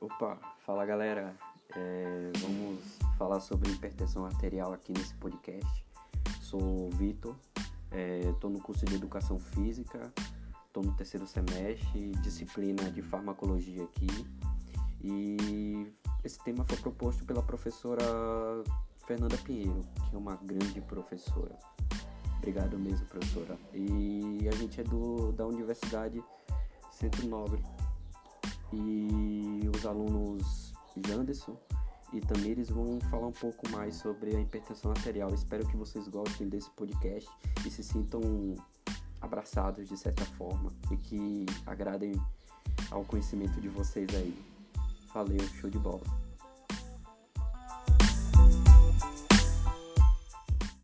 Opa, fala galera, é, vamos falar sobre hipertensão arterial aqui nesse podcast. Sou o Vitor, estou é, no curso de Educação Física, estou no terceiro semestre, disciplina de farmacologia aqui. E esse tema foi proposto pela professora Fernanda Pinheiro, que é uma grande professora. Obrigado mesmo, professora. E a gente é do, da Universidade Centro Nobre. E os alunos Janderson e Tamires vão falar um pouco mais sobre a hipertensão arterial. Espero que vocês gostem desse podcast e se sintam abraçados de certa forma e que agradem ao conhecimento de vocês aí. Valeu, show de bola.